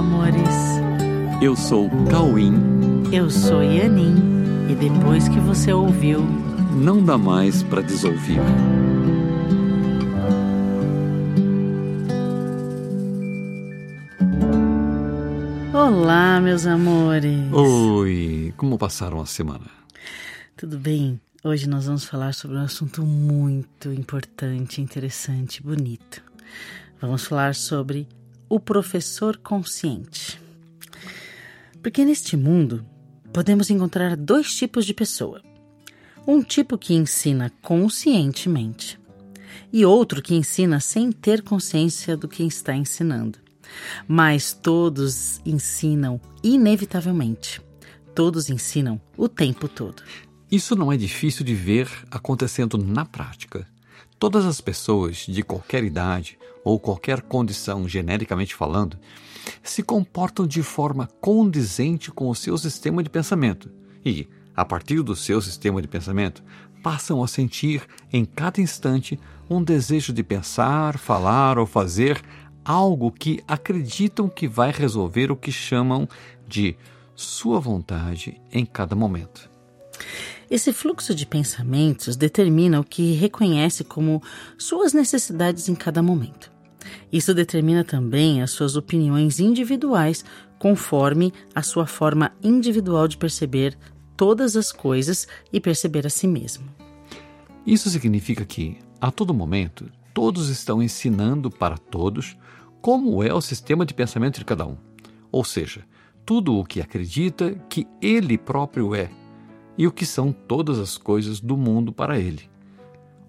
amores. Eu sou Cauim. Eu sou Yanin. E depois que você ouviu, não dá mais para desouvir. Olá, meus amores. Oi, como passaram a semana? Tudo bem? Hoje nós vamos falar sobre um assunto muito importante, interessante, bonito. Vamos falar sobre o professor consciente. Porque neste mundo podemos encontrar dois tipos de pessoa: um tipo que ensina conscientemente e outro que ensina sem ter consciência do que está ensinando. Mas todos ensinam inevitavelmente. Todos ensinam o tempo todo. Isso não é difícil de ver acontecendo na prática. Todas as pessoas de qualquer idade ou qualquer condição, genericamente falando, se comportam de forma condizente com o seu sistema de pensamento e, a partir do seu sistema de pensamento, passam a sentir em cada instante um desejo de pensar, falar ou fazer algo que acreditam que vai resolver o que chamam de sua vontade em cada momento. Esse fluxo de pensamentos determina o que reconhece como suas necessidades em cada momento. Isso determina também as suas opiniões individuais conforme a sua forma individual de perceber todas as coisas e perceber a si mesmo. Isso significa que, a todo momento, todos estão ensinando para todos como é o sistema de pensamento de cada um. Ou seja, tudo o que acredita que ele próprio é e o que são todas as coisas do mundo para ele.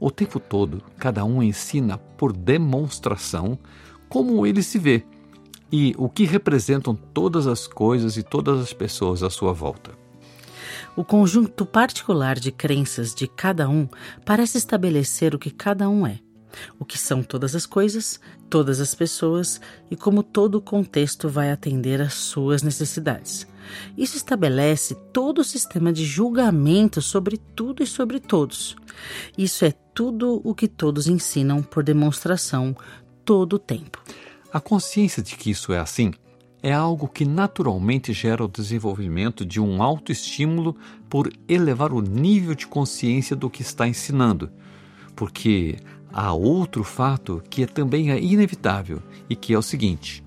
O tempo todo, cada um ensina por demonstração como ele se vê e o que representam todas as coisas e todas as pessoas à sua volta. O conjunto particular de crenças de cada um parece estabelecer o que cada um é o que são todas as coisas, todas as pessoas e como todo o contexto vai atender às suas necessidades. Isso estabelece todo o sistema de julgamento sobre tudo e sobre todos. Isso é tudo o que todos ensinam por demonstração todo o tempo. A consciência de que isso é assim é algo que naturalmente gera o desenvolvimento de um autoestímulo por elevar o nível de consciência do que está ensinando. Porque há outro fato que é também é inevitável e que é o seguinte: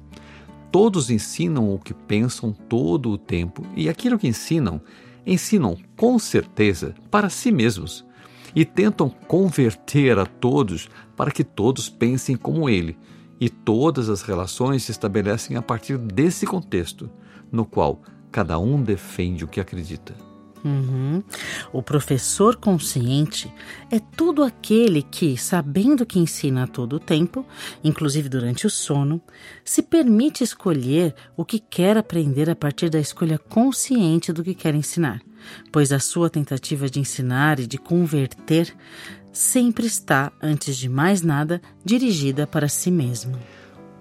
todos ensinam o que pensam todo o tempo e aquilo que ensinam, ensinam com certeza para si mesmos e tentam converter a todos para que todos pensem como ele. E todas as relações se estabelecem a partir desse contexto, no qual cada um defende o que acredita. Uhum. O professor consciente é todo aquele que, sabendo que ensina a todo o tempo, inclusive durante o sono, se permite escolher o que quer aprender a partir da escolha consciente do que quer ensinar, pois a sua tentativa de ensinar e de converter sempre está, antes de mais nada, dirigida para si mesmo.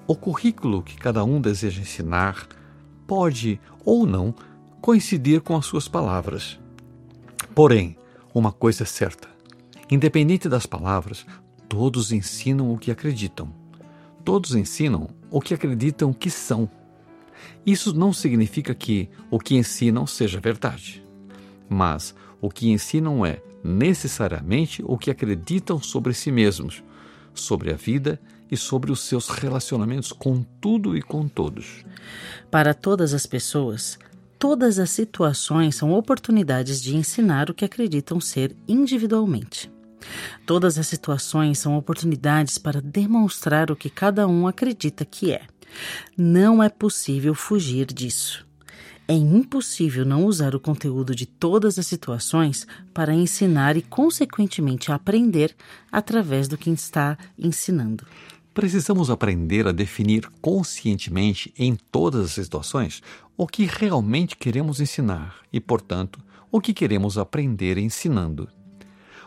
O currículo que cada um deseja ensinar pode ou não coincidir com as suas palavras. Porém, uma coisa é certa: independente das palavras, todos ensinam o que acreditam. Todos ensinam o que acreditam que são. Isso não significa que o que ensinam seja verdade, mas o que ensinam é necessariamente o que acreditam sobre si mesmos, sobre a vida e sobre os seus relacionamentos com tudo e com todos. Para todas as pessoas, todas as situações são oportunidades de ensinar o que acreditam ser individualmente. Todas as situações são oportunidades para demonstrar o que cada um acredita que é. Não é possível fugir disso. É impossível não usar o conteúdo de todas as situações para ensinar e, consequentemente, aprender através do que está ensinando. Precisamos aprender a definir conscientemente em todas as situações o que realmente queremos ensinar e, portanto, o que queremos aprender ensinando.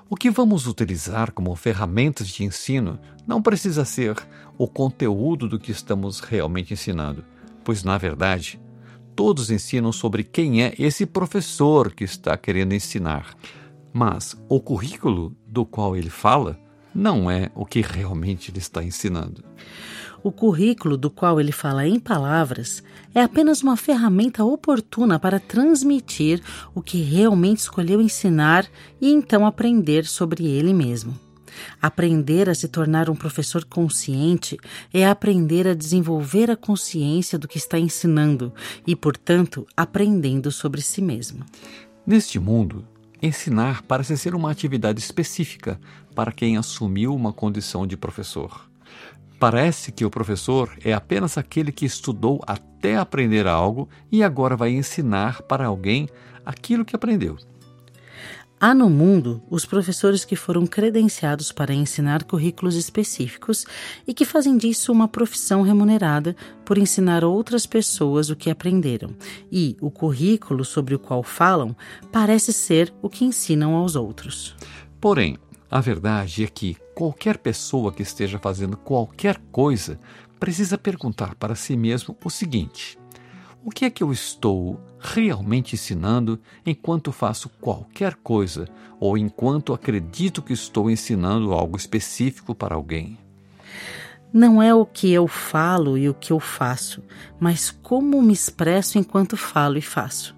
O que vamos utilizar como ferramentas de ensino não precisa ser o conteúdo do que estamos realmente ensinando, pois, na verdade, todos ensinam sobre quem é esse professor que está querendo ensinar. Mas o currículo do qual ele fala não é o que realmente ele está ensinando. O currículo do qual ele fala em palavras é apenas uma ferramenta oportuna para transmitir o que realmente escolheu ensinar e então aprender sobre ele mesmo. Aprender a se tornar um professor consciente é aprender a desenvolver a consciência do que está ensinando e, portanto, aprendendo sobre si mesmo. Neste mundo, ensinar parece ser uma atividade específica para quem assumiu uma condição de professor. Parece que o professor é apenas aquele que estudou até aprender algo e agora vai ensinar para alguém aquilo que aprendeu. Há no mundo os professores que foram credenciados para ensinar currículos específicos e que fazem disso uma profissão remunerada por ensinar outras pessoas o que aprenderam. E o currículo sobre o qual falam parece ser o que ensinam aos outros. Porém, a verdade é que qualquer pessoa que esteja fazendo qualquer coisa precisa perguntar para si mesmo o seguinte: o que é que eu estou realmente ensinando enquanto faço qualquer coisa ou enquanto acredito que estou ensinando algo específico para alguém? Não é o que eu falo e o que eu faço, mas como me expresso enquanto falo e faço.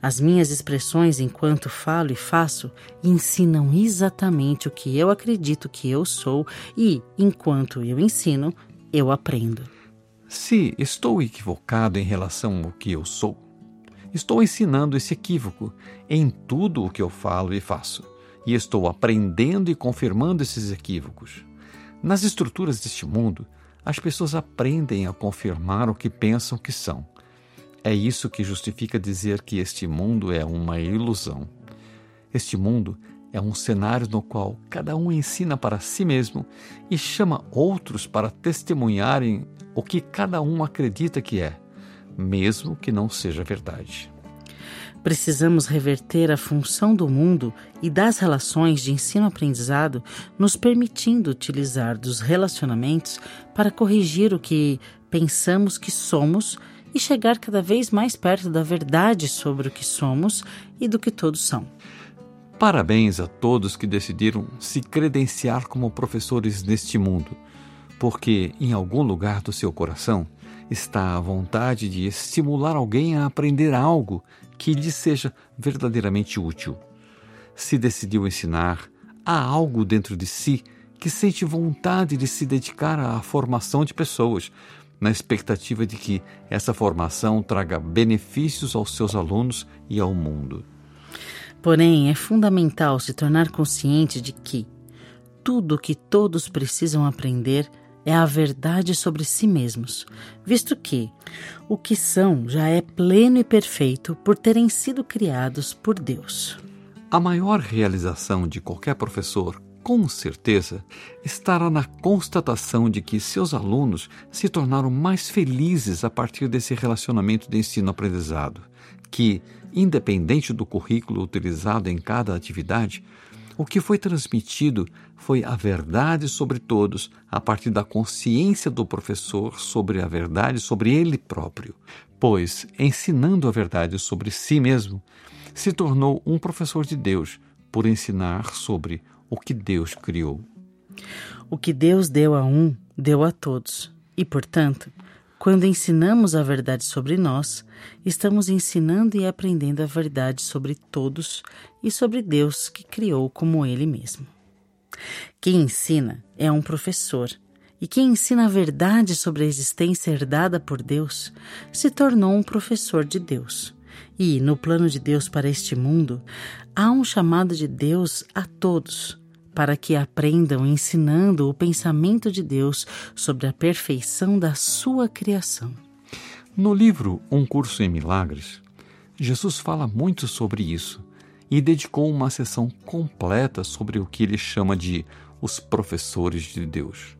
As minhas expressões enquanto falo e faço ensinam exatamente o que eu acredito que eu sou e, enquanto eu ensino, eu aprendo. Se estou equivocado em relação ao que eu sou, estou ensinando esse equívoco em tudo o que eu falo e faço, e estou aprendendo e confirmando esses equívocos. Nas estruturas deste mundo, as pessoas aprendem a confirmar o que pensam que são. É isso que justifica dizer que este mundo é uma ilusão. Este mundo é um cenário no qual cada um ensina para si mesmo e chama outros para testemunharem o que cada um acredita que é, mesmo que não seja verdade. Precisamos reverter a função do mundo e das relações de ensino-aprendizado, nos permitindo utilizar dos relacionamentos para corrigir o que pensamos que somos e chegar cada vez mais perto da verdade sobre o que somos e do que todos são. Parabéns a todos que decidiram se credenciar como professores neste mundo porque em algum lugar do seu coração está a vontade de estimular alguém a aprender algo que lhe seja verdadeiramente útil. Se decidiu ensinar, há algo dentro de si que sente vontade de se dedicar à formação de pessoas, na expectativa de que essa formação traga benefícios aos seus alunos e ao mundo. Porém, é fundamental se tornar consciente de que tudo o que todos precisam aprender é a verdade sobre si mesmos, visto que o que são já é pleno e perfeito por terem sido criados por Deus. A maior realização de qualquer professor, com certeza, estará na constatação de que seus alunos se tornaram mais felizes a partir desse relacionamento de ensino-aprendizado, que, independente do currículo utilizado em cada atividade, o que foi transmitido foi a verdade sobre todos, a partir da consciência do professor sobre a verdade sobre ele próprio. Pois, ensinando a verdade sobre si mesmo, se tornou um professor de Deus por ensinar sobre o que Deus criou. O que Deus deu a um, deu a todos. E, portanto, quando ensinamos a verdade sobre nós, estamos ensinando e aprendendo a verdade sobre todos e sobre Deus que criou como Ele mesmo. Quem ensina é um professor, e quem ensina a verdade sobre a existência herdada por Deus se tornou um professor de Deus. E, no plano de Deus para este mundo, há um chamado de Deus a todos para que aprendam ensinando o pensamento de Deus sobre a perfeição da sua criação. No livro Um Curso em Milagres, Jesus fala muito sobre isso e dedicou uma sessão completa sobre o que ele chama de os professores de Deus.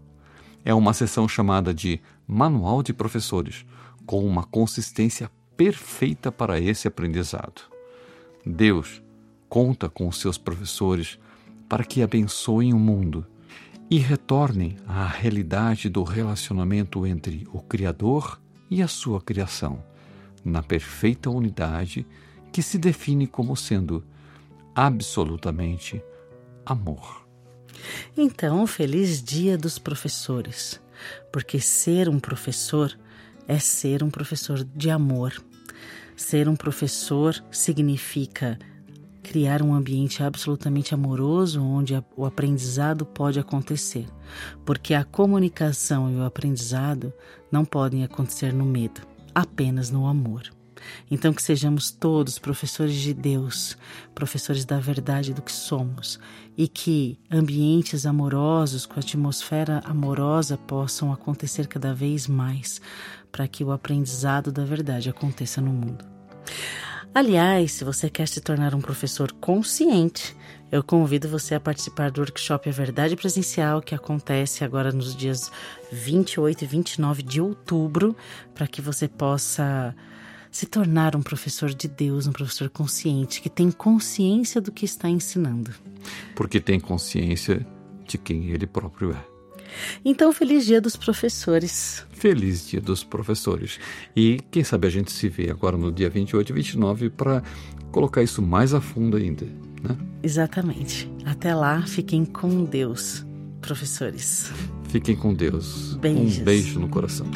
É uma sessão chamada de Manual de Professores, com uma consistência perfeita para esse aprendizado. Deus conta com os seus professores para que abençoem o mundo e retornem à realidade do relacionamento entre o Criador e a sua criação, na perfeita unidade que se define como sendo absolutamente amor. Então, feliz Dia dos Professores. porque ser um professor é ser um professor de amor. Ser um professor significa criar um ambiente absolutamente amoroso onde o aprendizado pode acontecer, porque a comunicação e o aprendizado não podem acontecer no medo, apenas no amor. Então, que sejamos todos professores de Deus, professores da verdade do que somos, e que ambientes amorosos, com atmosfera amorosa, possam acontecer cada vez mais, para que o aprendizado da verdade aconteça no mundo. Aliás, se você quer se tornar um professor consciente, eu convido você a participar do workshop A Verdade Presencial, que acontece agora nos dias 28 e 29 de outubro, para que você possa se tornar um professor de Deus, um professor consciente, que tem consciência do que está ensinando. Porque tem consciência de quem ele próprio é. Então, feliz dia dos professores. Feliz dia dos professores. E quem sabe a gente se vê agora no dia 28 e 29 para colocar isso mais a fundo ainda. Né? Exatamente. Até lá, fiquem com Deus, professores. Fiquem com Deus. Beijos. Um beijo no coração.